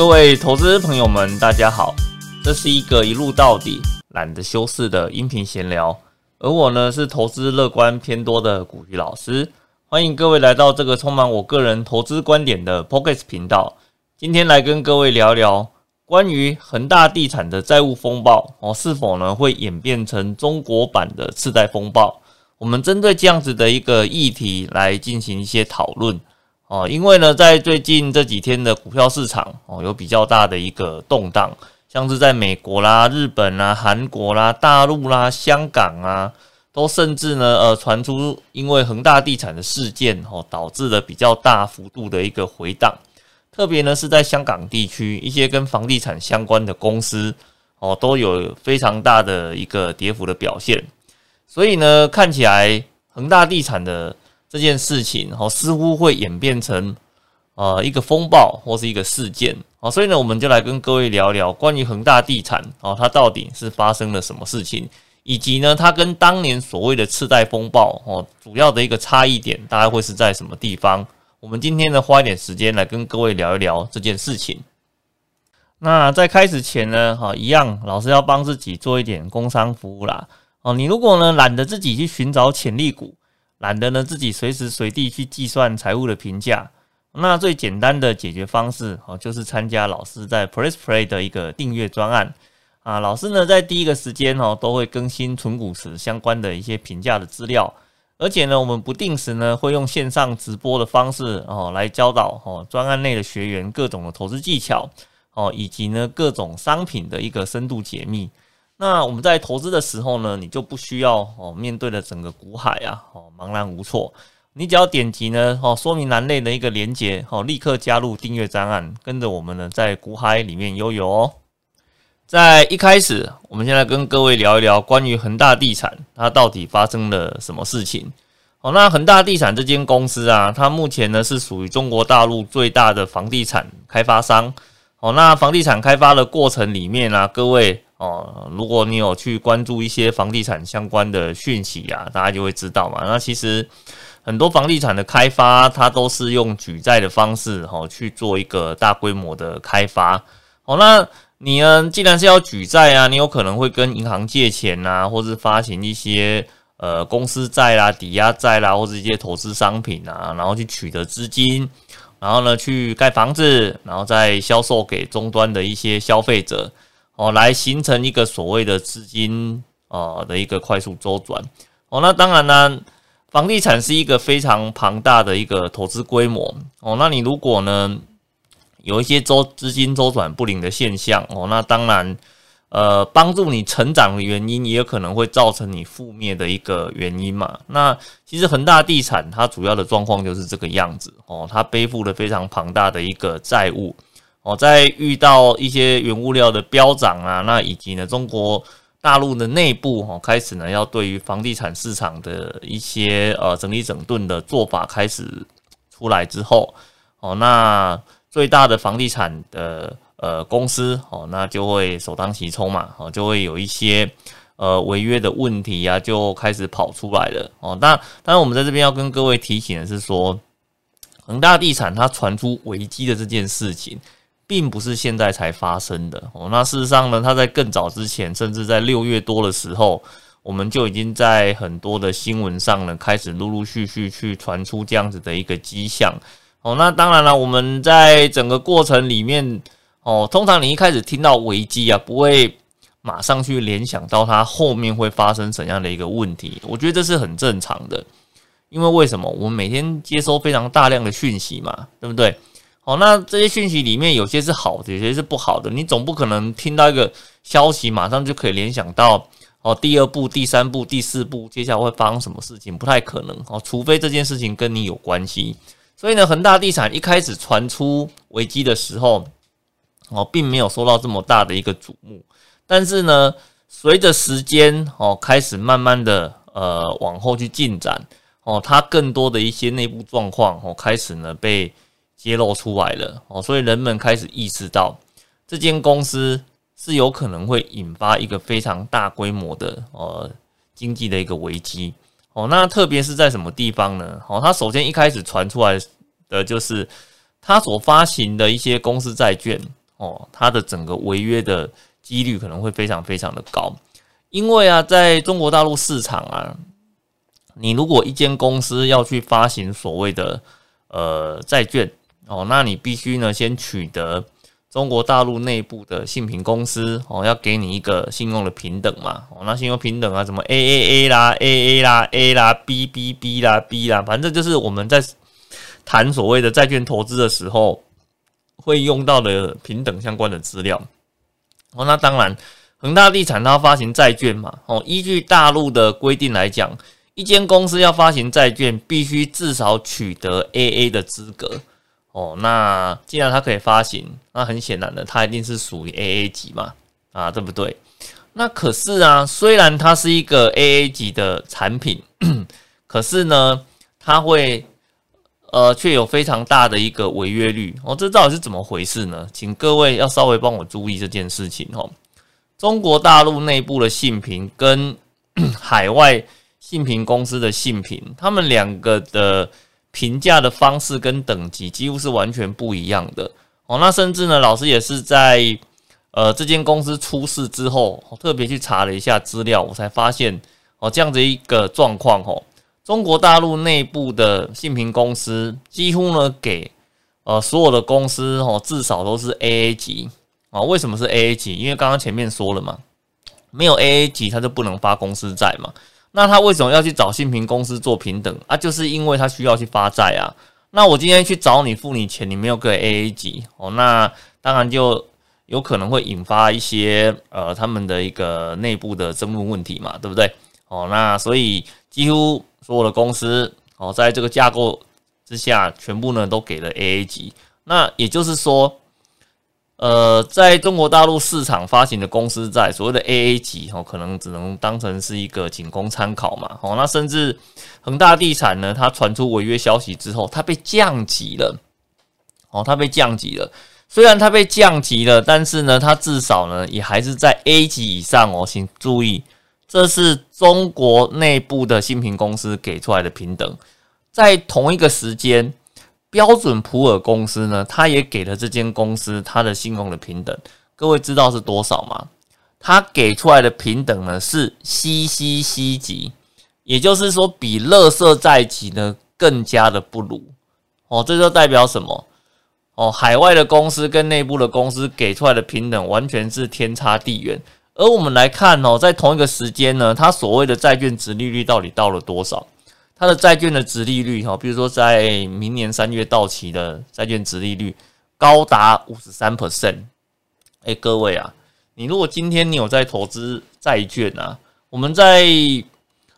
各位投资朋友们，大家好，这是一个一路到底、懒得修饰的音频闲聊，而我呢是投资乐观偏多的古鱼老师，欢迎各位来到这个充满我个人投资观点的 Pocket 频道。今天来跟各位聊聊关于恒大地产的债务风暴哦，是否呢会演变成中国版的次贷风暴？我们针对这样子的一个议题来进行一些讨论。哦，因为呢，在最近这几天的股票市场哦，有比较大的一个动荡，像是在美国啦、日本啦、韩国啦、大陆啦、香港啊，都甚至呢，呃，传出因为恒大地产的事件哦，导致了比较大幅度的一个回荡，特别呢是在香港地区一些跟房地产相关的公司哦，都有非常大的一个跌幅的表现，所以呢，看起来恒大地产的。这件事情哦，似乎会演变成呃一个风暴或是一个事件哦，所以呢，我们就来跟各位聊聊关于恒大地产哦，它到底是发生了什么事情，以及呢，它跟当年所谓的次贷风暴哦，主要的一个差异点大概会是在什么地方？我们今天呢，花一点时间来跟各位聊一聊这件事情。那在开始前呢，哈，一样老师要帮自己做一点工商服务啦哦，你如果呢懒得自己去寻找潜力股。懒得呢，自己随时随地去计算财务的评价。那最简单的解决方式哦，就是参加老师在 Press Play 的一个订阅专案啊。老师呢，在第一个时间哦，都会更新纯股池相关的一些评价的资料。而且呢，我们不定时呢，会用线上直播的方式哦，来教导哦专案内的学员各种的投资技巧哦，以及呢各种商品的一个深度解密。那我们在投资的时候呢，你就不需要哦面对的整个股海啊，哦茫然无措。你只要点击呢哦说明栏内的一个连接哦，立刻加入订阅专案，跟着我们呢在股海里面悠游哦。在一开始，我们先来跟各位聊一聊关于恒大地产它到底发生了什么事情。哦，那恒大地产这间公司啊，它目前呢是属于中国大陆最大的房地产开发商。哦，那房地产开发的过程里面啊，各位。哦，如果你有去关注一些房地产相关的讯息啊，大家就会知道嘛。那其实很多房地产的开发，它都是用举债的方式，哦去做一个大规模的开发。哦，那你呢，既然是要举债啊，你有可能会跟银行借钱啊，或是发行一些呃公司债啦、抵押债啦，或者一些投资商品啊，然后去取得资金，然后呢去盖房子，然后再销售给终端的一些消费者。哦，来形成一个所谓的资金啊的一个快速周转。哦，那当然呢，房地产是一个非常庞大的一个投资规模。哦，那你如果呢有一些周资金周转不灵的现象，哦，那当然，呃，帮助你成长的原因，也有可能会造成你覆灭的一个原因嘛。那其实恒大地产它主要的状况就是这个样子。哦，它背负了非常庞大的一个债务。哦，在遇到一些原物料的飙涨啊，那以及呢，中国大陆的内部哈开始呢，要对于房地产市场的一些呃整理整顿的做法开始出来之后，哦，那最大的房地产的呃公司哦，那就会首当其冲嘛，哦，就会有一些呃违约的问题呀，就开始跑出来了哦。那当然，我们在这边要跟各位提醒的是说，恒大地产它传出危机的这件事情。并不是现在才发生的哦。那事实上呢，它在更早之前，甚至在六月多的时候，我们就已经在很多的新闻上呢，开始陆陆续续去传出这样子的一个迹象哦。那当然了，我们在整个过程里面哦，通常你一开始听到危机啊，不会马上去联想到它后面会发生怎样的一个问题。我觉得这是很正常的，因为为什么？我们每天接收非常大量的讯息嘛，对不对？哦，那这些讯息里面有些是好的，有些是不好的。你总不可能听到一个消息，马上就可以联想到哦，第二步、第三步、第四步，接下来会发生什么事情？不太可能哦，除非这件事情跟你有关系。所以呢，恒大地产一开始传出危机的时候，哦，并没有受到这么大的一个瞩目。但是呢，随着时间哦，开始慢慢的呃往后去进展哦，它更多的一些内部状况哦，开始呢被。揭露出来了哦，所以人们开始意识到这间公司是有可能会引发一个非常大规模的呃经济的一个危机哦。那特别是在什么地方呢？哦，它首先一开始传出来的就是它所发行的一些公司债券哦，它的整个违约的几率可能会非常非常的高。因为啊，在中国大陆市场啊，你如果一间公司要去发行所谓的呃债券哦，那你必须呢先取得。中国大陆内部的信评公司哦，要给你一个信用的平等嘛？哦，那信用平等啊，什么 A A A 啦，A A 啦，A 啦，B B B 啦，B 啦，反正就是我们在谈所谓的债券投资的时候会用到的平等相关的资料。哦，那当然，恒大地产它发行债券嘛？哦，依据大陆的规定来讲，一间公司要发行债券，必须至少取得 A A 的资格。哦，那既然它可以发行，那很显然的，它一定是属于 AA 级嘛，啊，对不对？那可是啊，虽然它是一个 AA 级的产品，可是呢，它会呃，却有非常大的一个违约率。哦，这到底是怎么回事呢？请各位要稍微帮我注意这件事情哦。中国大陆内部的信评跟 海外信评公司的信评，他们两个的。评价的方式跟等级几乎是完全不一样的哦。那甚至呢，老师也是在呃这间公司出事之后，特别去查了一下资料，我才发现哦这样子一个状况哦。中国大陆内部的信评公司几乎呢给呃所有的公司哦至少都是 AA 级啊。为什么是 AA 级？因为刚刚前面说了嘛，没有 AA 级，它就不能发公司债嘛。那他为什么要去找信评公司做平等啊？就是因为他需要去发债啊。那我今天去找你付你钱，你没有给 AA 级哦，那当然就有可能会引发一些呃他们的一个内部的争论问题嘛，对不对？哦，那所以几乎所有的公司哦，在这个架构之下，全部呢都给了 AA 级。那也就是说。呃，在中国大陆市场发行的公司债，所谓的 AA 级哦，可能只能当成是一个仅供参考嘛。哦，那甚至恒大地产呢，它传出违约消息之后，它被降级了。哦，它被降级了。虽然它被降级了，但是呢，它至少呢，也还是在 A 级以上哦。请注意，这是中国内部的新评公司给出来的平等，在同一个时间。标准普尔公司呢，他也给了这间公司它的信用的平等，各位知道是多少吗？他给出来的平等呢是 CCC 级，也就是说比乐色债级呢更加的不如哦，这就代表什么？哦，海外的公司跟内部的公司给出来的平等完全是天差地远。而我们来看哦，在同一个时间呢，它所谓的债券值利率到底到了多少？它的债券的值利率哈，比如说在明年三月到期的债券值利率高达五十三 percent。哎，各位啊，你如果今天你有在投资债券啊，我们在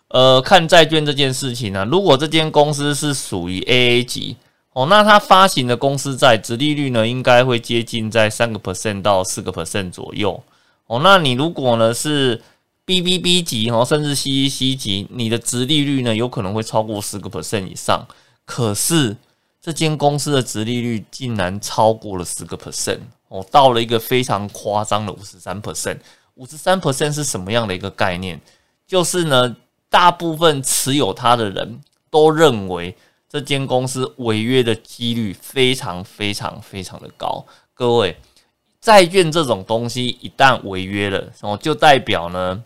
呃看债券这件事情呢，如果这间公司是属于 AA 级哦，那它发行的公司债值利率呢，应该会接近在三个 percent 到四个 percent 左右哦。那你如果呢是 B B B 级哦，甚至 C C C 级，你的值利率呢有可能会超过十个 percent 以上。可是这间公司的值利率竟然超过了十个 percent 哦，到了一个非常夸张的五十三 percent。五十三 percent 是什么样的一个概念？就是呢，大部分持有它的人都认为这间公司违约的几率非常非常非常的高。各位，债券这种东西一旦违约了哦，就代表呢。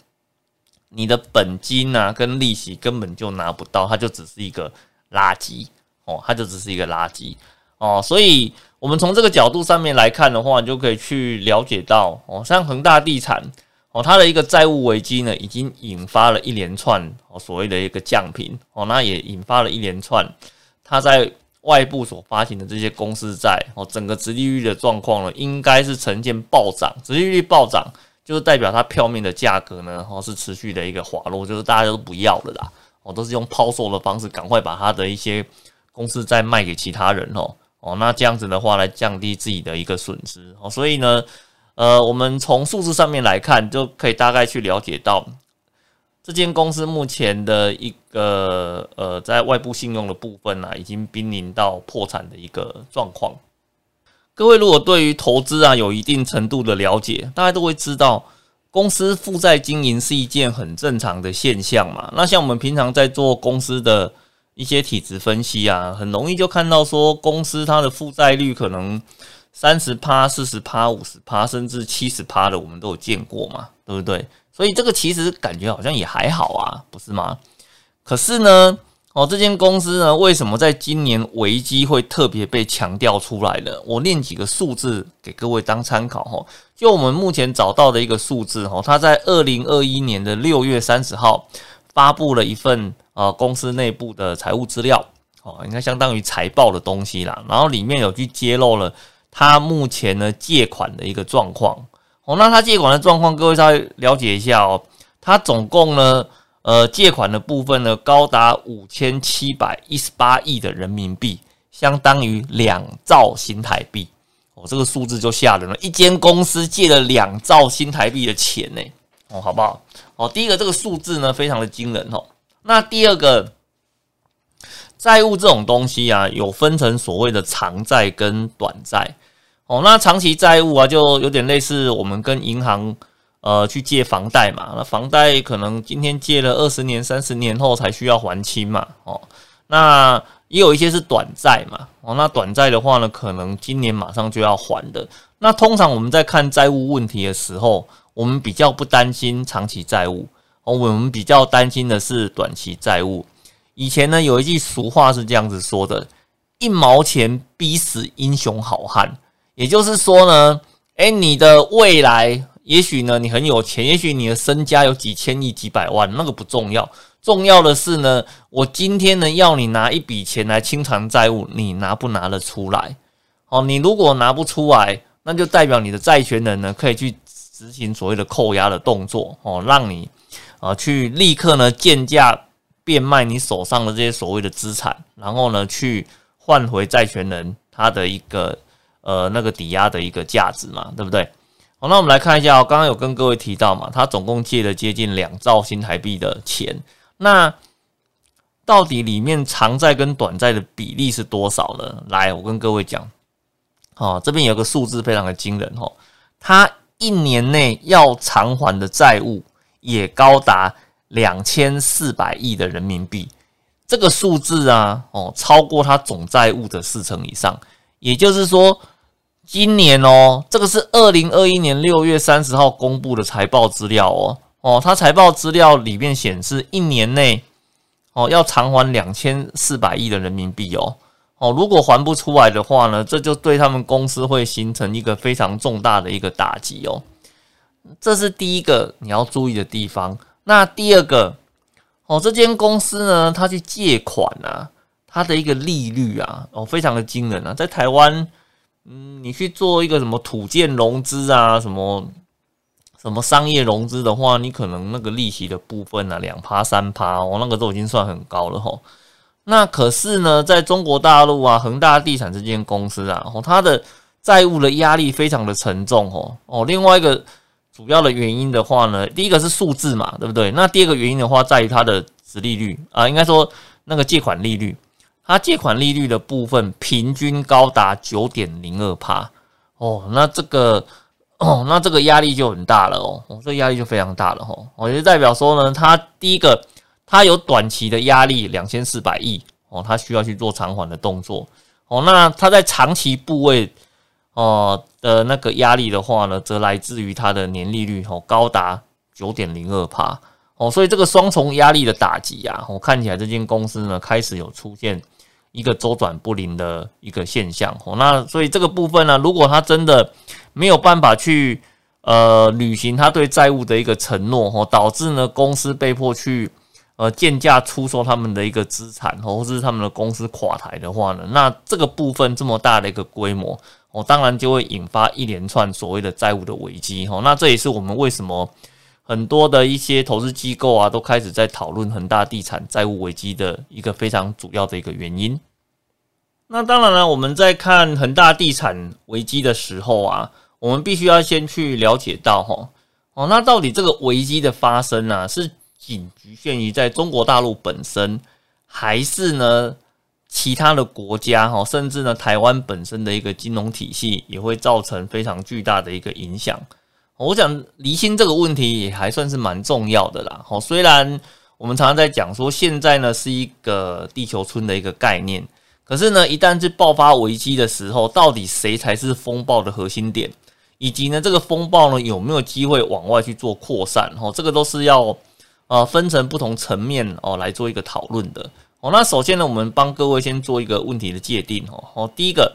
你的本金呢，跟利息根本就拿不到，它就只是一个垃圾哦，它就只是一个垃圾哦，所以我们从这个角度上面来看的话，你就可以去了解到哦，像恒大地产哦，它的一个债务危机呢，已经引发了一连串哦所谓的一个降频哦，那也引发了一连串它在外部所发行的这些公司债哦，整个殖利率的状况呢，应该是呈现暴涨，殖利率暴涨。就是代表它票面的价格呢，哦是持续的一个滑落，就是大家都不要了啦，哦都是用抛售的方式，赶快把它的一些公司再卖给其他人哦，哦那这样子的话来降低自己的一个损失哦，所以呢，呃我们从数字上面来看，就可以大概去了解到这间公司目前的一个呃在外部信用的部分呢，已经濒临到破产的一个状况。各位如果对于投资啊有一定程度的了解，大家都会知道，公司负债经营是一件很正常的现象嘛。那像我们平常在做公司的一些体质分析啊，很容易就看到说，公司它的负债率可能三十趴、四十趴、五十趴，甚至七十趴的，我们都有见过嘛，对不对？所以这个其实感觉好像也还好啊，不是吗？可是呢，哦，这间公司呢，为什么在今年危机会特别被强调出来呢？我念几个数字给各位当参考哈。就我们目前找到的一个数字哈，它在二零二一年的六月三十号发布了一份呃公司内部的财务资料，哦，应该相当于财报的东西啦。然后里面有去揭露了。他目前呢借款的一个状况哦，那他借款的状况，各位稍微了解一下哦。他总共呢，呃，借款的部分呢，高达五千七百一十八亿的人民币，相当于两兆新台币哦。这个数字就吓人了，一间公司借了两兆新台币的钱呢哦，好不好？哦，第一个这个数字呢，非常的惊人哦。那第二个。债务这种东西啊，有分成所谓的长债跟短债哦。那长期债务啊，就有点类似我们跟银行呃去借房贷嘛。那房贷可能今天借了二十年、三十年后才需要还清嘛。哦，那也有一些是短债嘛。哦，那短债的话呢，可能今年马上就要还的。那通常我们在看债务问题的时候，我们比较不担心长期债务哦，我们比较担心的是短期债务。以前呢，有一句俗话是这样子说的：“一毛钱逼死英雄好汉。”也就是说呢，诶，你的未来也许呢，你很有钱，也许你的身家有几千亿、几百万，那个不重要。重要的是呢，我今天呢要你拿一笔钱来清偿债务，你拿不拿得出来？哦，你如果拿不出来，那就代表你的债权人呢可以去执行所谓的扣押的动作，哦，让你啊去立刻呢贱价。变卖你手上的这些所谓的资产，然后呢，去换回债权人他的一个呃那个抵押的一个价值嘛，对不对？那我们来看一下，刚刚有跟各位提到嘛，他总共借了接近两兆新台币的钱，那到底里面长债跟短债的比例是多少呢？来，我跟各位讲，哦，这边有个数字非常的惊人哦，他一年内要偿还的债务也高达。两千四百亿的人民币，这个数字啊，哦，超过他总债务的四成以上。也就是说，今年哦，这个是二零二一年六月三十号公布的财报资料哦，哦，它财报资料里面显示，一年内哦要偿还两千四百亿的人民币哦，哦，如果还不出来的话呢，这就对他们公司会形成一个非常重大的一个打击哦。这是第一个你要注意的地方。那第二个哦，这间公司呢，它去借款啊，它的一个利率啊，哦，非常的惊人啊，在台湾，嗯，你去做一个什么土建融资啊，什么什么商业融资的话，你可能那个利息的部分啊，两趴三趴，哦，那个都已经算很高了吼。那可是呢，在中国大陆啊，恒大地产这间公司啊，哦，它的债务的压力非常的沉重哦，哦，另外一个。主要的原因的话呢，第一个是数字嘛，对不对？那第二个原因的话，在于它的值利率啊，应该说那个借款利率，它借款利率的部分平均高达九点零二帕哦，那这个哦，那这个压力就很大了哦，哦，这压力就非常大了哦，我就代表说呢，它第一个它有短期的压力两千四百亿哦，它需要去做偿还的动作哦，那它在长期部位。哦的那个压力的话呢，则来自于它的年利率哦高达九点零二帕哦，所以这个双重压力的打击啊，我看起来这间公司呢开始有出现一个周转不灵的一个现象哦。那所以这个部分呢，如果他真的没有办法去呃履行他对债务的一个承诺哦，导致呢公司被迫去呃贱价出售他们的一个资产或者是他们的公司垮台的话呢，那这个部分这么大的一个规模。哦，当然就会引发一连串所谓的债务的危机哈。那这也是我们为什么很多的一些投资机构啊，都开始在讨论恒大地产债务危机的一个非常主要的一个原因。那当然了，我们在看恒大地产危机的时候啊，我们必须要先去了解到哈哦，那到底这个危机的发生呢，是仅局限于在中国大陆本身，还是呢？其他的国家哈，甚至呢，台湾本身的一个金融体系也会造成非常巨大的一个影响。我想离心这个问题也还算是蛮重要的啦。好，虽然我们常常在讲说现在呢是一个地球村的一个概念，可是呢，一旦是爆发危机的时候，到底谁才是风暴的核心点？以及呢，这个风暴呢有没有机会往外去做扩散？哦，这个都是要呃分成不同层面哦来做一个讨论的。哦，那首先呢，我们帮各位先做一个问题的界定。哦，哦，第一个，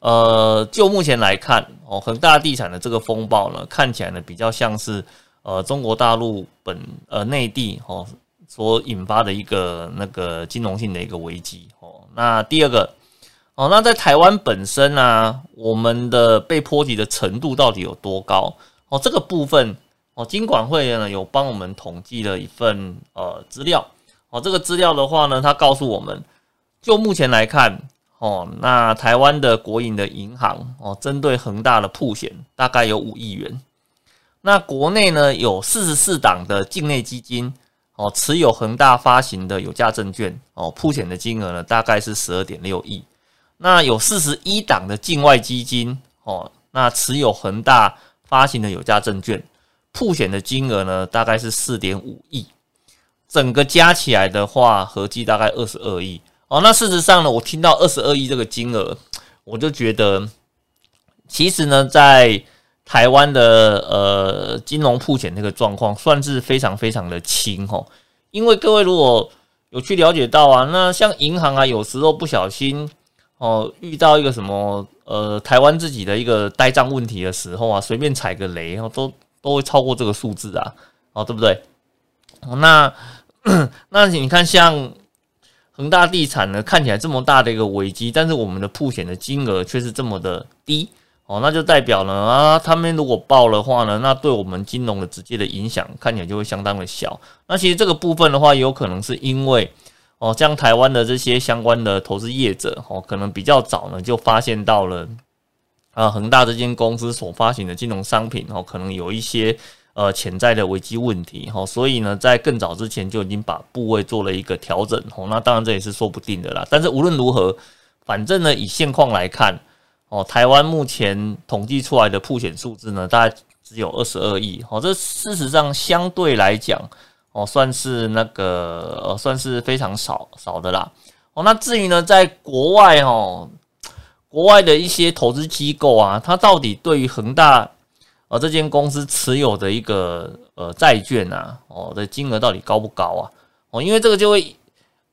呃，就目前来看，哦，恒大地产的这个风暴呢，看起来呢比较像是呃中国大陆本呃内地哦所引发的一个那个金融性的一个危机哦。那第二个，哦，那在台湾本身呢，我们的被波及的程度到底有多高？哦，这个部分，哦，金管会呢有帮我们统计了一份呃资料，哦，这个资料的话呢，它告诉我们，就目前来看，哦，那台湾的国营的银行，哦，针对恒大的铺险大概有五亿元，那国内呢有四十四档的境内基金。哦，持有恒大发行的有价证券，哦，铺险的金额呢，大概是十二点六亿。那有四十一档的境外基金，哦，那持有恒大发行的有价证券，铺险的金额呢，大概是四点五亿。整个加起来的话，合计大概二十二亿。哦，那事实上呢，我听到二十二亿这个金额，我就觉得，其实呢，在台湾的呃金融铺险这个状况算是非常非常的轻哦，因为各位如果有去了解到啊，那像银行啊，有时候不小心哦遇到一个什么呃台湾自己的一个呆账问题的时候啊，随便踩个雷哦，都都会超过这个数字啊，哦对不对？那 那你看像恒大地产呢，看起来这么大的一个危机，但是我们的铺险的金额却是这么的低。哦，那就代表呢啊，他们如果爆的话呢，那对我们金融的直接的影响看起来就会相当的小。那其实这个部分的话，有可能是因为哦，像台湾的这些相关的投资业者哦，可能比较早呢就发现到了啊，恒大这间公司所发行的金融商品哦，可能有一些呃潜在的危机问题哈，所以呢，在更早之前就已经把部位做了一个调整哦。那当然这也是说不定的啦。但是无论如何，反正呢，以现况来看。哦，台湾目前统计出来的铺险数字呢，大概只有二十二亿。哦，这事实上相对来讲，哦，算是那个，算是非常少少的啦。哦，那至于呢，在国外哦，国外的一些投资机构啊，它到底对于恒大呃这间公司持有的一个呃债券啊，哦的金额到底高不高啊？哦，因为这个就会。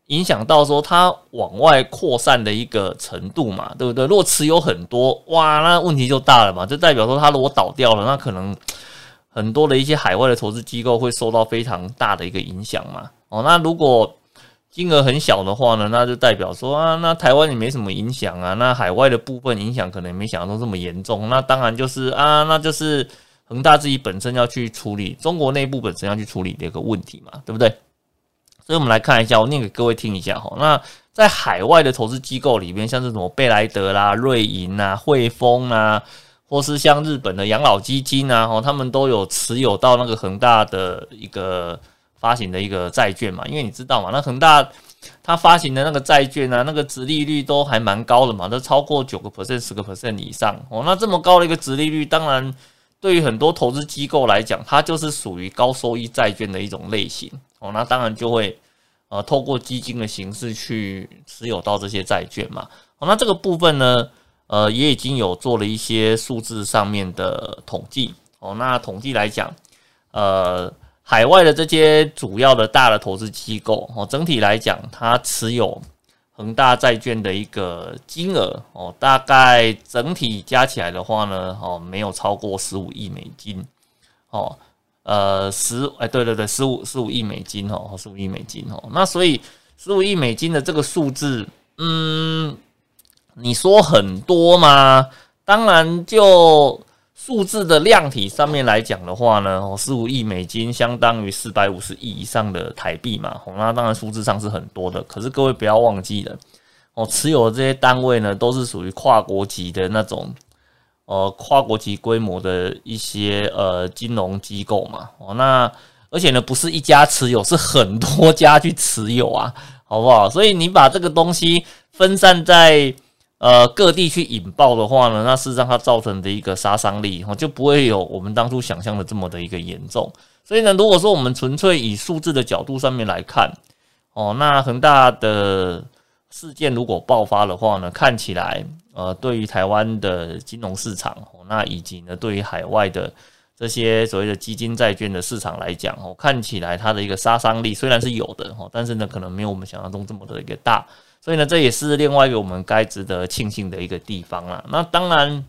影响到说它往外扩散的一个程度嘛，对不对？如果持有很多，哇，那问题就大了嘛，就代表说它如果倒掉了，那可能很多的一些海外的投资机构会受到非常大的一个影响嘛。哦，那如果金额很小的话呢，那就代表说啊，那台湾也没什么影响啊，那海外的部分影响可能也没想象中这么严重。那当然就是啊，那就是恒大自己本身要去处理，中国内部本身要去处理的一个问题嘛，对不对？所以，我们来看一下，我念给各位听一下哈。那在海外的投资机构里面，像是什么贝莱德啦、瑞银啊、汇丰啊，或是像日本的养老基金啊，哈，他们都有持有到那个恒大的一个发行的一个债券嘛。因为你知道嘛，那恒大它发行的那个债券啊，那个值利率都还蛮高的嘛，都超过九个 percent、十个 percent 以上哦。那这么高的一个值利率，当然对于很多投资机构来讲，它就是属于高收益债券的一种类型。哦，那当然就会呃，透过基金的形式去持有到这些债券嘛。哦，那这个部分呢，呃，也已经有做了一些数字上面的统计。哦，那统计来讲，呃，海外的这些主要的大的投资机构，哦，整体来讲，它持有恒大债券的一个金额，哦，大概整体加起来的话呢，哦，没有超过十五亿美金，哦。呃，十哎，对对对，十五十五亿美金哦，十五亿美金哦，那所以十五亿美金的这个数字，嗯，你说很多吗？当然，就数字的量体上面来讲的话呢，哦，十五亿美金相当于四百五十亿以上的台币嘛，哦，那当然数字上是很多的，可是各位不要忘记了，哦，持有的这些单位呢，都是属于跨国级的那种。呃，跨国级规模的一些呃金融机构嘛，哦，那而且呢，不是一家持有，是很多家去持有啊，好不好？所以你把这个东西分散在呃各地去引爆的话呢，那事实上它造成的一个杀伤力哦，就不会有我们当初想象的这么的一个严重。所以呢，如果说我们纯粹以数字的角度上面来看，哦，那恒大的。事件如果爆发的话呢，看起来呃，对于台湾的金融市场，那以及呢，对于海外的这些所谓的基金债券的市场来讲，哦，看起来它的一个杀伤力虽然是有的，哦，但是呢，可能没有我们想象中这么的一个大。所以呢，这也是另外一个我们该值得庆幸的一个地方啊。那当然，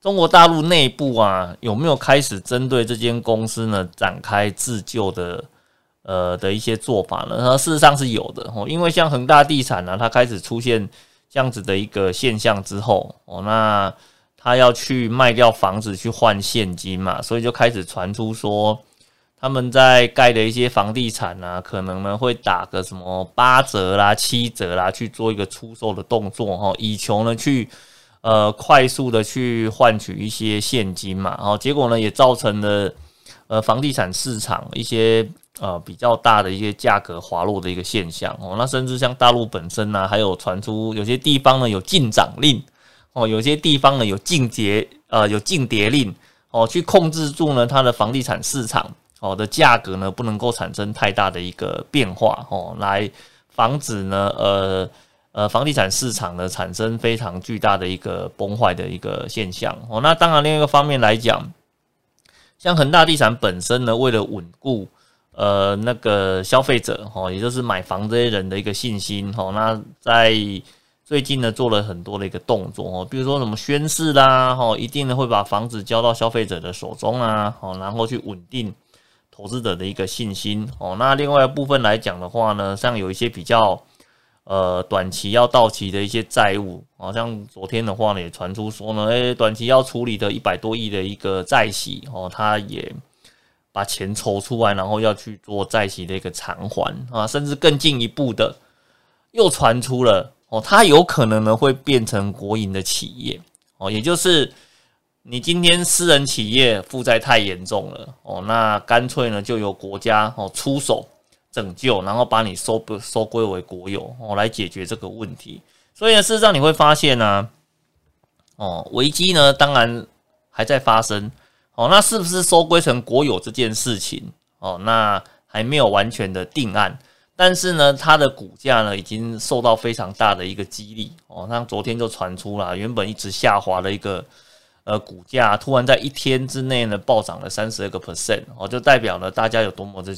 中国大陆内部啊，有没有开始针对这间公司呢展开自救的呃的一些做法呢？那事实上是有的哦，因为像恒大地产呢，它开始出现这样子的一个现象之后哦，那他要去卖掉房子去换现金嘛，所以就开始传出说。他们在盖的一些房地产啊，可能呢会打个什么八折啦、七折啦，去做一个出售的动作哈，以求呢去呃快速的去换取一些现金嘛，然后结果呢也造成了呃房地产市场一些呃比较大的一些价格滑落的一个现象哦。那甚至像大陆本身呢，还有传出有些地方呢有禁涨令哦，有些地方呢有禁跌呃有禁跌令哦，去控制住呢它的房地产市场。哦的价格呢，不能够产生太大的一个变化哦，来防止呢，呃呃，房地产市场呢产生非常巨大的一个崩坏的一个现象哦。那当然，另一个方面来讲，像恒大地产本身呢，为了稳固呃那个消费者哦，也就是买房这些人的一个信心哦，那在最近呢做了很多的一个动作哦，比如说什么宣誓啦，哦，一定呢会把房子交到消费者的手中啊，哦，然后去稳定。投资者的一个信心哦，那另外一部分来讲的话呢，像有一些比较呃短期要到期的一些债务，好像昨天的话呢也传出说呢，诶，短期要处理的一百多亿的一个债息哦，他也把钱抽出来，然后要去做债息的一个偿还啊，甚至更进一步的又传出了哦，它有可能呢会变成国营的企业哦，也就是。你今天私人企业负债太严重了哦，那干脆呢就由国家哦出手拯救，然后把你收不收归为国有哦，来解决这个问题。所以呢，事实上你会发现呢，哦，危机呢当然还在发生哦，那是不是收归成国有这件事情哦，那还没有完全的定案，但是呢，它的股价呢已经受到非常大的一个激励哦，像昨天就传出了原本一直下滑的一个。呃，股价突然在一天之内呢暴涨了三十二个 percent 哦，就代表了大家有多么的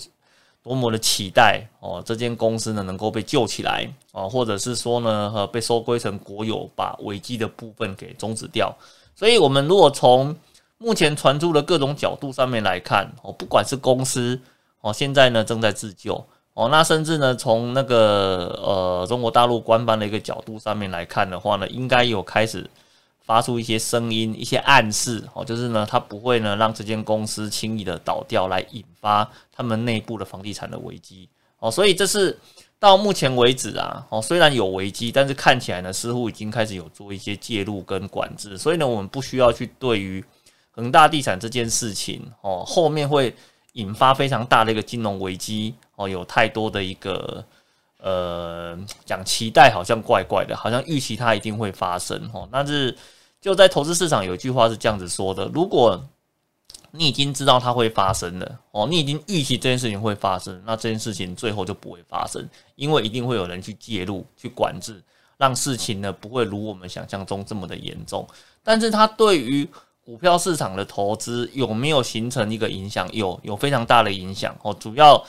多么的期待哦，这间公司呢能够被救起来哦，或者是说呢呃被收归成国有，把危机的部分给终止掉。所以，我们如果从目前传出的各种角度上面来看哦，不管是公司哦现在呢正在自救哦，那甚至呢从那个呃中国大陆官方的一个角度上面来看的话呢，应该有开始。发出一些声音、一些暗示哦，就是呢，他不会呢让这间公司轻易的倒掉，来引发他们内部的房地产的危机哦。所以这是到目前为止啊，哦，虽然有危机，但是看起来呢，似乎已经开始有做一些介入跟管制。所以呢，我们不需要去对于恒大地产这件事情哦，后面会引发非常大的一个金融危机哦，有太多的一个呃讲期待，好像怪怪的，好像预期它一定会发生哦，但是。就在投资市场有一句话是这样子说的：如果你已经知道它会发生了哦，你已经预期这件事情会发生，那这件事情最后就不会发生，因为一定会有人去介入、去管制，让事情呢不会如我们想象中这么的严重。但是它对于股票市场的投资有没有形成一个影响？有，有非常大的影响哦。主要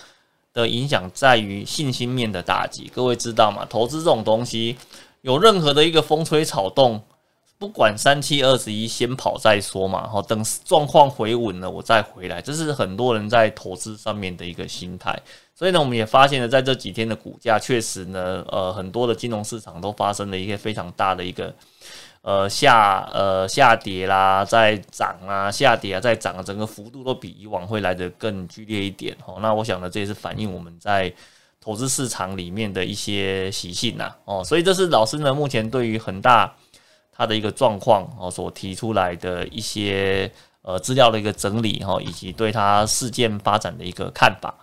的影响在于信心面的打击。各位知道吗？投资这种东西，有任何的一个风吹草动。不管三七二十一，先跑再说嘛，好，等状况回稳了，我再回来。这是很多人在投资上面的一个心态。所以呢，我们也发现了，在这几天的股价，确实呢，呃，很多的金融市场都发生了一个非常大的一个呃下呃下跌啦，在涨啊，下跌啊，在涨啊，整个幅度都比以往会来的更剧烈一点。哦，那我想呢，这也是反映我们在投资市场里面的一些习性呐。哦，所以这是老师呢，目前对于恒大。它的一个状况哦，所提出来的一些呃资料的一个整理哈，以及对它事件发展的一个看法。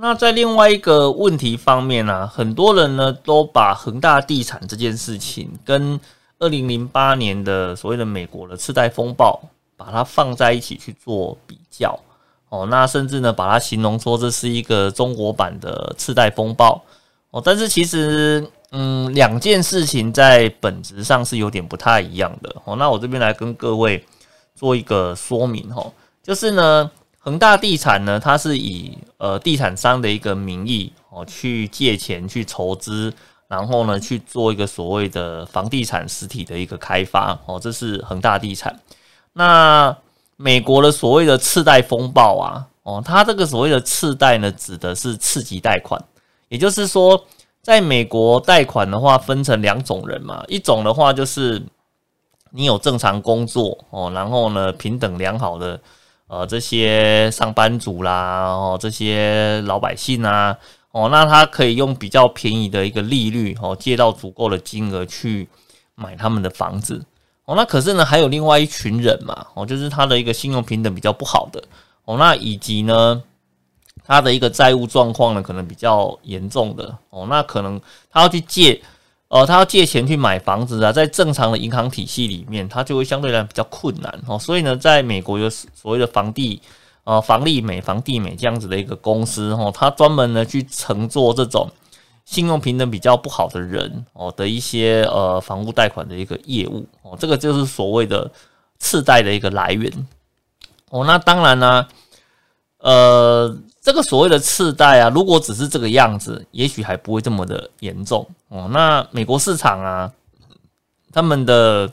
那在另外一个问题方面呢，很多人呢都把恒大地产这件事情跟二零零八年的所谓的美国的次贷风暴，把它放在一起去做比较哦。那甚至呢把它形容说这是一个中国版的次贷风暴哦，但是其实，嗯，两件事情在本质上是有点不太一样的哦。那我这边来跟各位做一个说明哦，就是呢，恒大地产呢，它是以呃地产商的一个名义哦去借钱去筹资，然后呢去做一个所谓的房地产实体的一个开发哦，这是恒大地产。那美国的所谓的次贷风暴啊，哦，它这个所谓的次贷呢，指的是次级贷款。也就是说，在美国贷款的话，分成两种人嘛。一种的话就是你有正常工作哦，然后呢平等良好的呃这些上班族啦，哦这些老百姓啊，哦那他可以用比较便宜的一个利率哦借到足够的金额去买他们的房子哦。那可是呢还有另外一群人嘛，哦就是他的一个信用平等比较不好的哦，那以及呢。他的一个债务状况呢，可能比较严重的哦，那可能他要去借，呃，他要借钱去买房子啊，在正常的银行体系里面，他就会相对来比较困难哦。所以呢，在美国有所谓的房地，呃，房利美、房地美这样子的一个公司哦，它专门呢去乘坐这种信用平等比较不好的人哦的一些呃房屋贷款的一个业务哦，这个就是所谓的次贷的一个来源哦。那当然呢，呃。这个所谓的次贷啊，如果只是这个样子，也许还不会这么的严重哦。那美国市场啊，他们的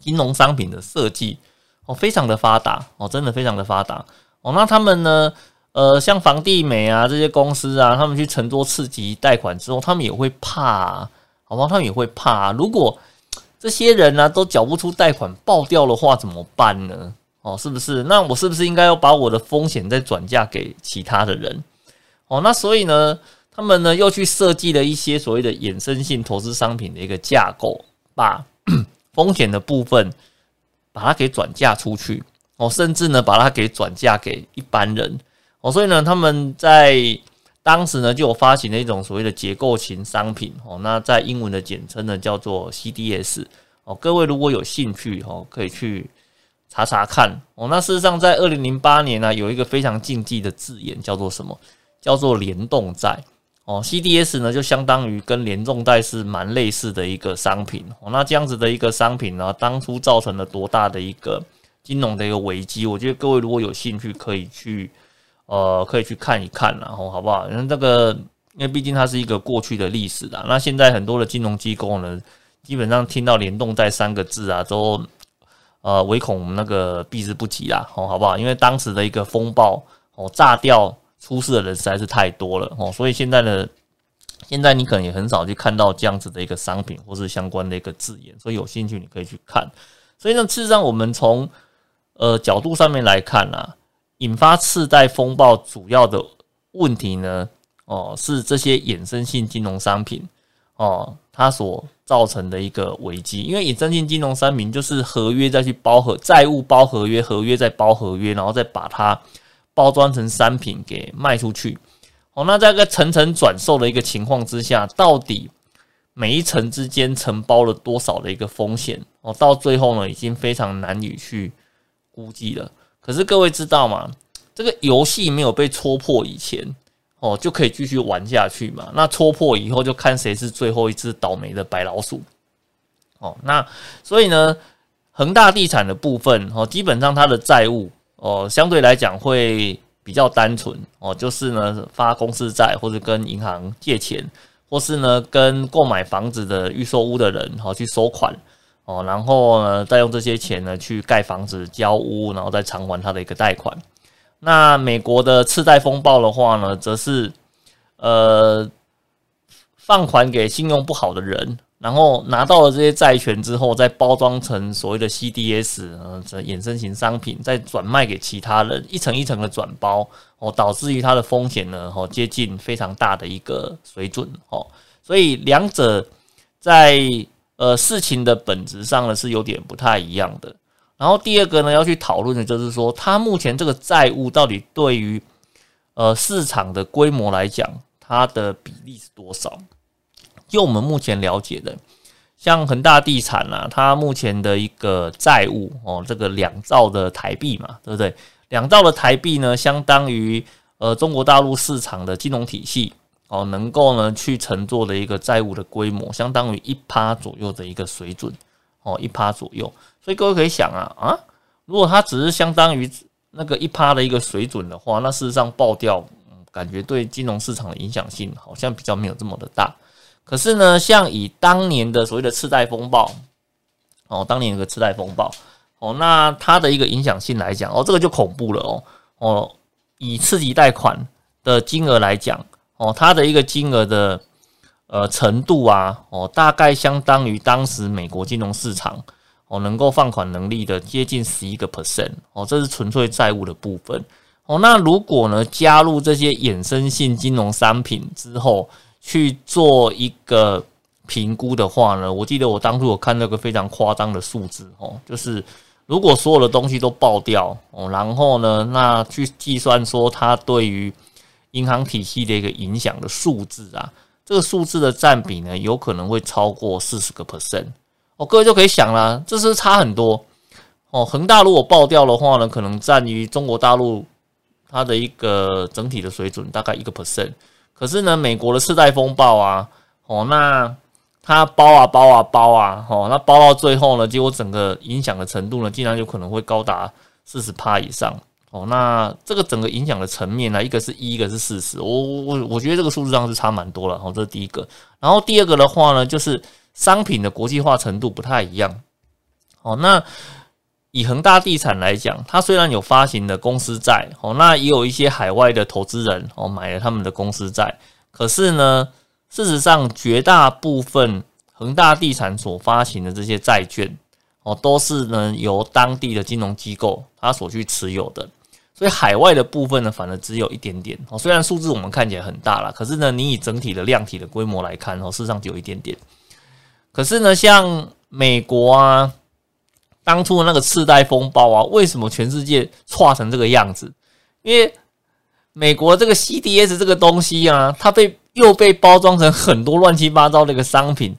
金融商品的设计哦，非常的发达哦，真的非常的发达哦。那他们呢，呃，像房地美啊这些公司啊，他们去承做次级贷款之后，他们也会怕，好吧？他们也会怕，如果这些人呢都缴不出贷款爆掉的话，怎么办呢？哦，是不是？那我是不是应该要把我的风险再转嫁给其他的人？哦，那所以呢，他们呢又去设计了一些所谓的衍生性投资商品的一个架构，把 风险的部分把它给转嫁出去。哦，甚至呢把它给转嫁给一般人。哦，所以呢，他们在当时呢就有发行了一种所谓的结构型商品。哦，那在英文的简称呢叫做 CDS。哦，各位如果有兴趣，哦，可以去。查查看哦，那事实上在二零零八年呢，有一个非常禁忌的字眼叫做什么？叫做联动债哦。CDS 呢就相当于跟联动债是蛮类似的一个商品哦。那这样子的一个商品呢，当初造成了多大的一个金融的一个危机？我觉得各位如果有兴趣，可以去呃可以去看一看，然后好不好？因为这个因为毕竟它是一个过去的历史啦。那现在很多的金融机构呢，基本上听到联动债三个字啊，都呃，唯恐那个避之不及啦，哦，好不好？因为当时的一个风暴哦，炸掉出事的人实在是太多了哦，所以现在的现在你可能也很少去看到这样子的一个商品或是相关的一个字眼，所以有兴趣你可以去看。所以呢，事实上我们从呃角度上面来看啊，引发次贷风暴主要的问题呢，哦，是这些衍生性金融商品哦。它所造成的一个危机，因为衍生性金融商品就是合约再去包合债务包合约，合约再包合约，然后再把它包装成商品给卖出去。哦，那在个层层转售的一个情况之下，到底每一层之间承包了多少的一个风险？哦，到最后呢，已经非常难以去估计了。可是各位知道吗？这个游戏没有被戳破以前。哦，就可以继续玩下去嘛？那戳破以后，就看谁是最后一只倒霉的白老鼠。哦，那所以呢，恒大地产的部分哦，基本上它的债务哦，相对来讲会比较单纯哦，就是呢发公司债或者跟银行借钱，或是呢跟购买房子的预售屋的人哦去收款哦，然后呢再用这些钱呢去盖房子交屋，然后再偿还他的一个贷款。那美国的次贷风暴的话呢，则是呃放款给信用不好的人，然后拿到了这些债权之后，再包装成所谓的 CDS 呃这衍生型商品，再转卖给其他人，一层一层的转包哦，导致于它的风险呢哦接近非常大的一个水准哦，所以两者在呃事情的本质上呢是有点不太一样的。然后第二个呢，要去讨论的就是说，它目前这个债务到底对于呃市场的规模来讲，它的比例是多少？就我们目前了解的，像恒大地产啊，它目前的一个债务哦，这个两兆的台币嘛，对不对？两兆的台币呢，相当于呃中国大陆市场的金融体系哦，能够呢去乘坐的一个债务的规模，相当于一趴左右的一个水准哦，一趴左右。所以各位可以想啊啊，如果它只是相当于那个一趴的一个水准的话，那事实上爆掉，感觉对金融市场的影响性好像比较没有这么的大。可是呢，像以当年的所谓的次贷风暴，哦，当年有个次贷风暴，哦，那它的一个影响性来讲，哦，这个就恐怖了哦，哦，以次级贷款的金额来讲，哦，它的一个金额的呃程度啊，哦，大概相当于当时美国金融市场哦能够放款能力的接近十一个 percent，哦，这是纯粹债务的部分，哦，那如果呢加入这些衍生性金融商品之后，去做一个评估的话呢，我记得我当初有看那个非常夸张的数字哦，就是如果所有的东西都爆掉哦，然后呢，那去计算说它对于银行体系的一个影响的数字啊，这个数字的占比呢，有可能会超过四十个 percent 哦，各位就可以想了，这是差很多哦。恒大如果爆掉的话呢，可能占于中国大陆它的一个整体的水准大概一个 percent。可是呢，美国的次贷风暴啊，哦，那它包啊包啊包啊，哦，那包到最后呢，结果整个影响的程度呢，竟然有可能会高达四十趴以上，哦，那这个整个影响的层面呢，一个是一，一个是四十，我我我觉得这个数字上是差蛮多了，哦，这是第一个。然后第二个的话呢，就是商品的国际化程度不太一样，哦，那。以恒大地产来讲，它虽然有发行的公司债哦，那也有一些海外的投资人哦买了他们的公司债，可是呢，事实上绝大部分恒大地产所发行的这些债券哦，都是呢由当地的金融机构它所去持有的，所以海外的部分呢，反而只有一点点哦。虽然数字我们看起来很大了，可是呢，你以整体的量体的规模来看哦，事实上只有一点点。可是呢，像美国啊。当初的那个次贷风暴啊，为什么全世界垮成这个样子？因为美国这个 CDS 这个东西啊，它被又被包装成很多乱七八糟的一个商品，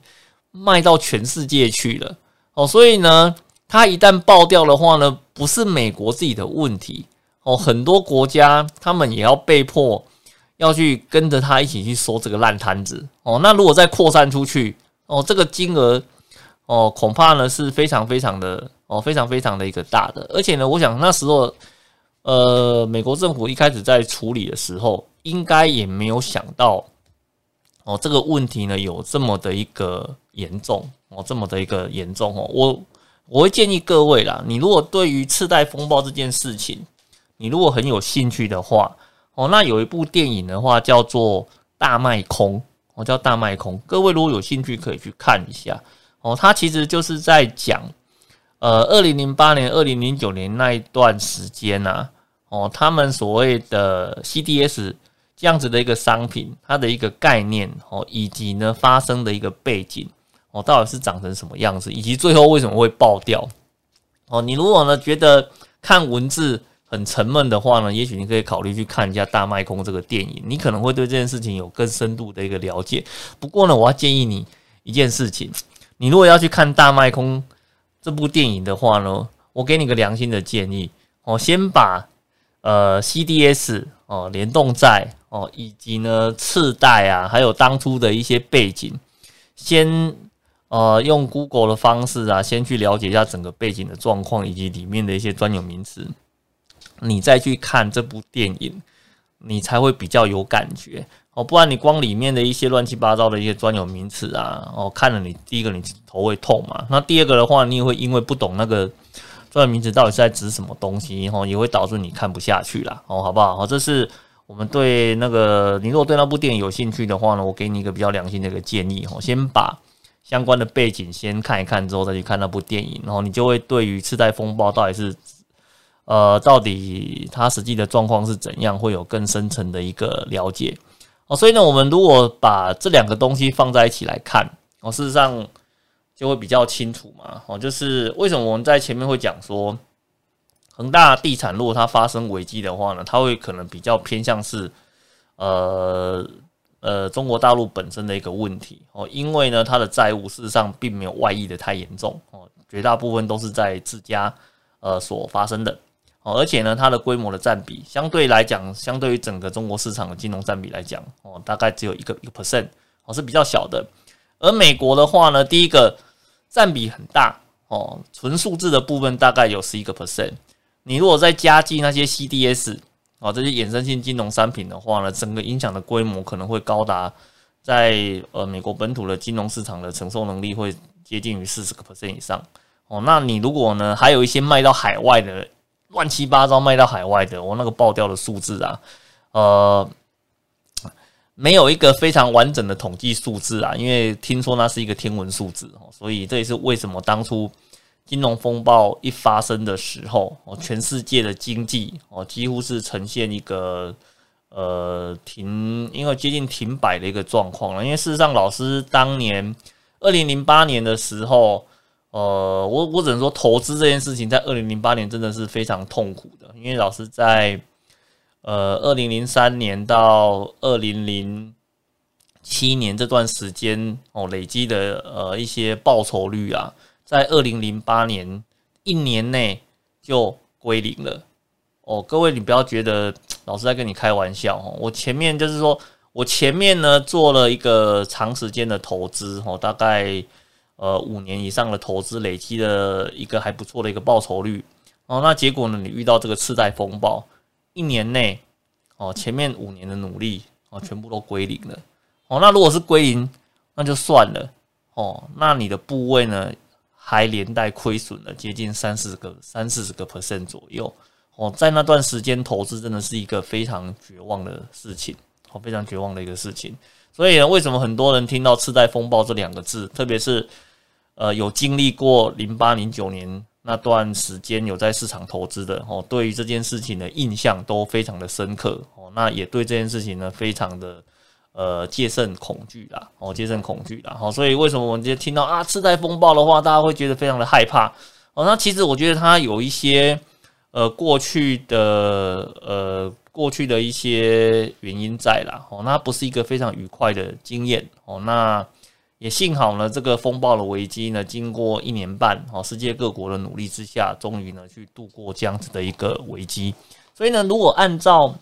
卖到全世界去了。哦，所以呢，它一旦爆掉的话呢，不是美国自己的问题哦，很多国家他们也要被迫要去跟着他一起去收这个烂摊子哦。那如果再扩散出去哦，这个金额哦，恐怕呢是非常非常的。哦，非常非常的一个大的，而且呢，我想那时候，呃，美国政府一开始在处理的时候，应该也没有想到，哦，这个问题呢有这么的一个严重，哦，这么的一个严重哦，我我会建议各位啦，你如果对于次贷风暴这件事情，你如果很有兴趣的话，哦，那有一部电影的话叫做《大卖空》，哦，叫《大卖空》，各位如果有兴趣可以去看一下，哦，它其实就是在讲。呃，二零零八年、二零零九年那一段时间呐，哦，他们所谓的 CDS 这样子的一个商品，它的一个概念哦，以及呢发生的一个背景哦，到底是长成什么样子，以及最后为什么会爆掉哦？你如果呢觉得看文字很沉闷的话呢，也许你可以考虑去看一下《大麦空》这个电影，你可能会对这件事情有更深度的一个了解。不过呢，我要建议你一件事情，你如果要去看《大麦空》。这部电影的话呢，我给你个良心的建议，哦，先把呃 CDS 哦联动债哦以及呢次贷啊，还有当初的一些背景，先呃用 Google 的方式啊，先去了解一下整个背景的状况以及里面的一些专有名词，你再去看这部电影，你才会比较有感觉。哦，不然你光里面的一些乱七八糟的一些专有名词啊，哦，看了你第一个你头会痛嘛。那第二个的话，你也会因为不懂那个专有名词到底是在指什么东西，哦，也会导致你看不下去啦。哦，好不好？好，这是我们对那个你如果对那部电影有兴趣的话呢，我给你一个比较良心的一个建议，哦，先把相关的背景先看一看，之后再去看那部电影，然后你就会对于次贷风暴到底是呃到底它实际的状况是怎样，会有更深层的一个了解。哦，所以呢，我们如果把这两个东西放在一起来看，哦，事实上就会比较清楚嘛。哦，就是为什么我们在前面会讲说，恒大地产如果它发生危机的话呢，它会可能比较偏向是，呃呃，中国大陆本身的一个问题哦，因为呢，它的债务事实上并没有外溢的太严重哦，绝大部分都是在自家呃所发生的。哦，而且呢，它的规模的占比相对来讲，相对于整个中国市场的金融占比来讲，哦，大概只有一个一个 percent，哦，是比较小的。而美国的话呢，第一个占比很大，哦，纯数字的部分大概有十一个 percent。你如果再加进那些 CDS，哦，这些衍生性金融商品的话呢，整个影响的规模可能会高达在呃美国本土的金融市场的承受能力会接近于四十个 percent 以上。哦，那你如果呢，还有一些卖到海外的乱七八糟卖到海外的，我那个爆掉的数字啊，呃，没有一个非常完整的统计数字啊，因为听说那是一个天文数字哦，所以这也是为什么当初金融风暴一发生的时候，哦，全世界的经济哦几乎是呈现一个呃停，因为接近停摆的一个状况了。因为事实上，老师当年二零零八年的时候。呃，我我只能说，投资这件事情在二零零八年真的是非常痛苦的，因为老师在呃二零零三年到二零零七年这段时间哦，累积的呃一些报酬率啊，在二零零八年一年内就归零了。哦，各位你不要觉得老师在跟你开玩笑哦，我前面就是说我前面呢做了一个长时间的投资哦，大概。呃，五年以上的投资累积的一个还不错的一个报酬率哦，那结果呢？你遇到这个次贷风暴，一年内哦，前面五年的努力哦，全部都归零了哦。那如果是归零，那就算了哦。那你的部位呢，还连带亏损了接近三四个、三四十个 percent 左右哦。在那段时间投资真的是一个非常绝望的事情哦，非常绝望的一个事情。所以呢，为什么很多人听到次贷风暴这两个字，特别是呃，有经历过零八零九年那段时间有在市场投资的哦，对于这件事情的印象都非常的深刻哦，那也对这件事情呢非常的呃戒慎恐惧啦哦，戒慎恐惧啦哦，所以为什么我们今天听到啊次贷风暴的话，大家会觉得非常的害怕哦？那其实我觉得它有一些呃过去的呃过去的一些原因在啦哦，那不是一个非常愉快的经验哦，那。也幸好呢，这个风暴的危机呢，经过一年半，哦，世界各国的努力之下，终于呢去度过这样子的一个危机。所以呢，如果按照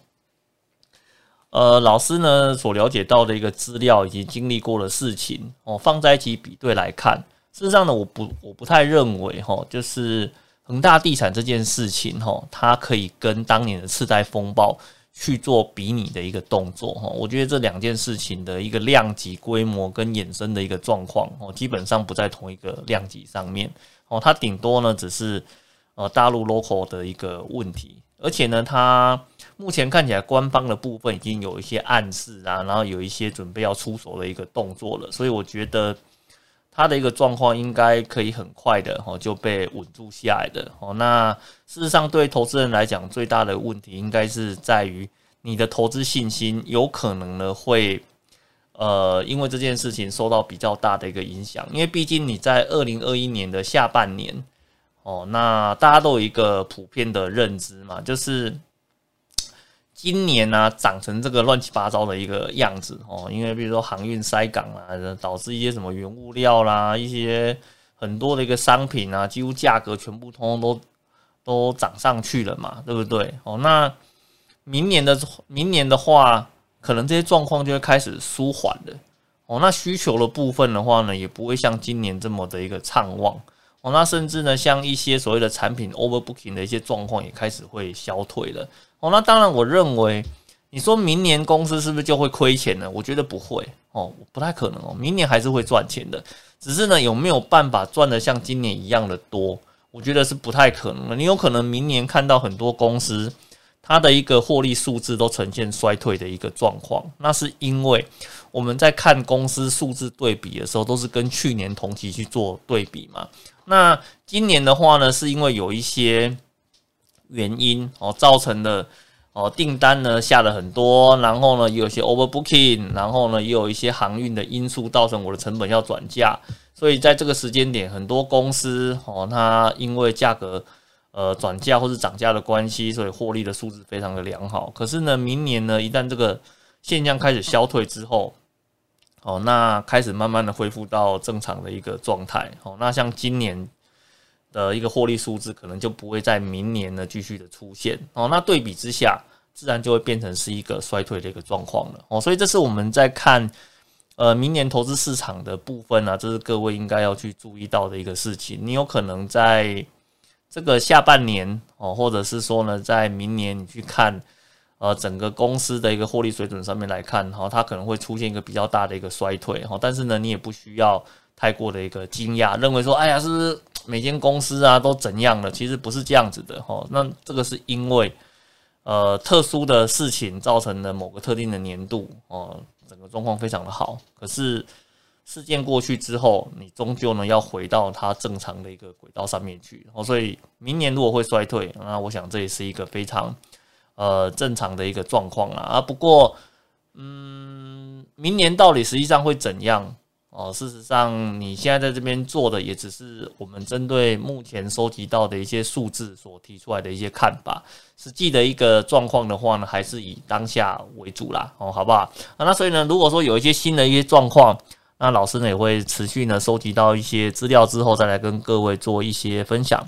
呃老师呢所了解到的一个资料以及经历过的事情哦，放在一起比对来看，事实上呢，我不我不太认为哈，就是恒大地产这件事情哈，它可以跟当年的次贷风暴。去做比拟的一个动作哈，我觉得这两件事情的一个量级、规模跟衍生的一个状况哦，基本上不在同一个量级上面哦，它顶多呢只是呃大陆 local 的一个问题，而且呢，它目前看起来官方的部分已经有一些暗示啊，然后有一些准备要出手的一个动作了，所以我觉得它的一个状况应该可以很快的哦就被稳住下来的哦，那。事实上，对投资人来讲，最大的问题应该是在于你的投资信心有可能呢会，呃，因为这件事情受到比较大的一个影响。因为毕竟你在二零二一年的下半年，哦，那大家都有一个普遍的认知嘛，就是今年呢涨成这个乱七八糟的一个样子哦。因为比如说航运塞港啊，导致一些什么原物料啦，一些很多的一个商品啊，几乎价格全部通通都。都涨上去了嘛，对不对？哦，那明年的明年的话，可能这些状况就会开始舒缓了。哦，那需求的部分的话呢，也不会像今年这么的一个畅旺。那甚至呢，像一些所谓的产品 overbooking 的一些状况也开始会消退了。哦，那当然，我认为你说明年公司是不是就会亏钱呢？我觉得不会。哦，不太可能哦，明年还是会赚钱的，只是呢，有没有办法赚的像今年一样的多？我觉得是不太可能的。你有可能明年看到很多公司，它的一个获利数字都呈现衰退的一个状况。那是因为我们在看公司数字对比的时候，都是跟去年同期去做对比嘛。那今年的话呢，是因为有一些原因哦，造成的哦订单呢下了很多，然后呢有一些 overbooking，然后呢也有一些航运的因素造成我的成本要转嫁。所以在这个时间点，很多公司哦，它因为价格呃转价或是涨价的关系，所以获利的数字非常的良好。可是呢，明年呢，一旦这个现象开始消退之后，哦，那开始慢慢的恢复到正常的一个状态。哦，那像今年的一个获利数字，可能就不会在明年呢继续的出现哦。那对比之下，自然就会变成是一个衰退的一个状况了哦。所以这是我们在看呃明年投资市场的部分呢，这是各位应该要去注意到的一个事情。你有可能在这个下半年哦，或者是说呢，在明年你去看呃整个公司的一个获利水准上面来看哈，它可能会出现一个比较大的一个衰退哈。但是呢，你也不需要太过的一个惊讶，认为说哎呀，是不是每间公司啊都怎样了？其实不是这样子的哈。那这个是因为呃特殊的事情造成了某个特定的年度哦，整个状况非常的好，可是。事件过去之后，你终究呢要回到它正常的一个轨道上面去。哦，所以明年如果会衰退，那我想这也是一个非常呃正常的一个状况啦。啊，不过嗯，明年到底实际上会怎样？哦，事实上你现在在这边做的也只是我们针对目前收集到的一些数字所提出来的一些看法。实际的一个状况的话呢，还是以当下为主啦。哦，好不好？啊，那所以呢，如果说有一些新的一些状况，那老师呢也会持续呢收集到一些资料之后，再来跟各位做一些分享。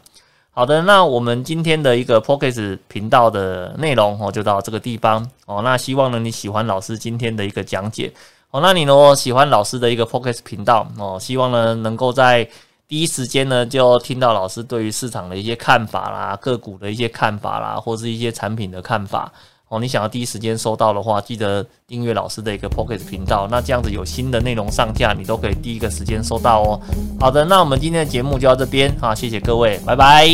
好的，那我们今天的一个 p o c k e t 频道的内容哦，就到这个地方哦。那希望呢你喜欢老师今天的一个讲解哦。那你呢喜欢老师的一个 p o c k e t 频道哦，希望呢能够在第一时间呢就听到老师对于市场的一些看法啦、个股的一些看法啦，或是一些产品的看法。哦，你想要第一时间收到的话，记得订阅老师的一个 Pocket 频道。那这样子有新的内容上架，你都可以第一个时间收到哦。好的，那我们今天的节目就到这边啊，谢谢各位，拜拜。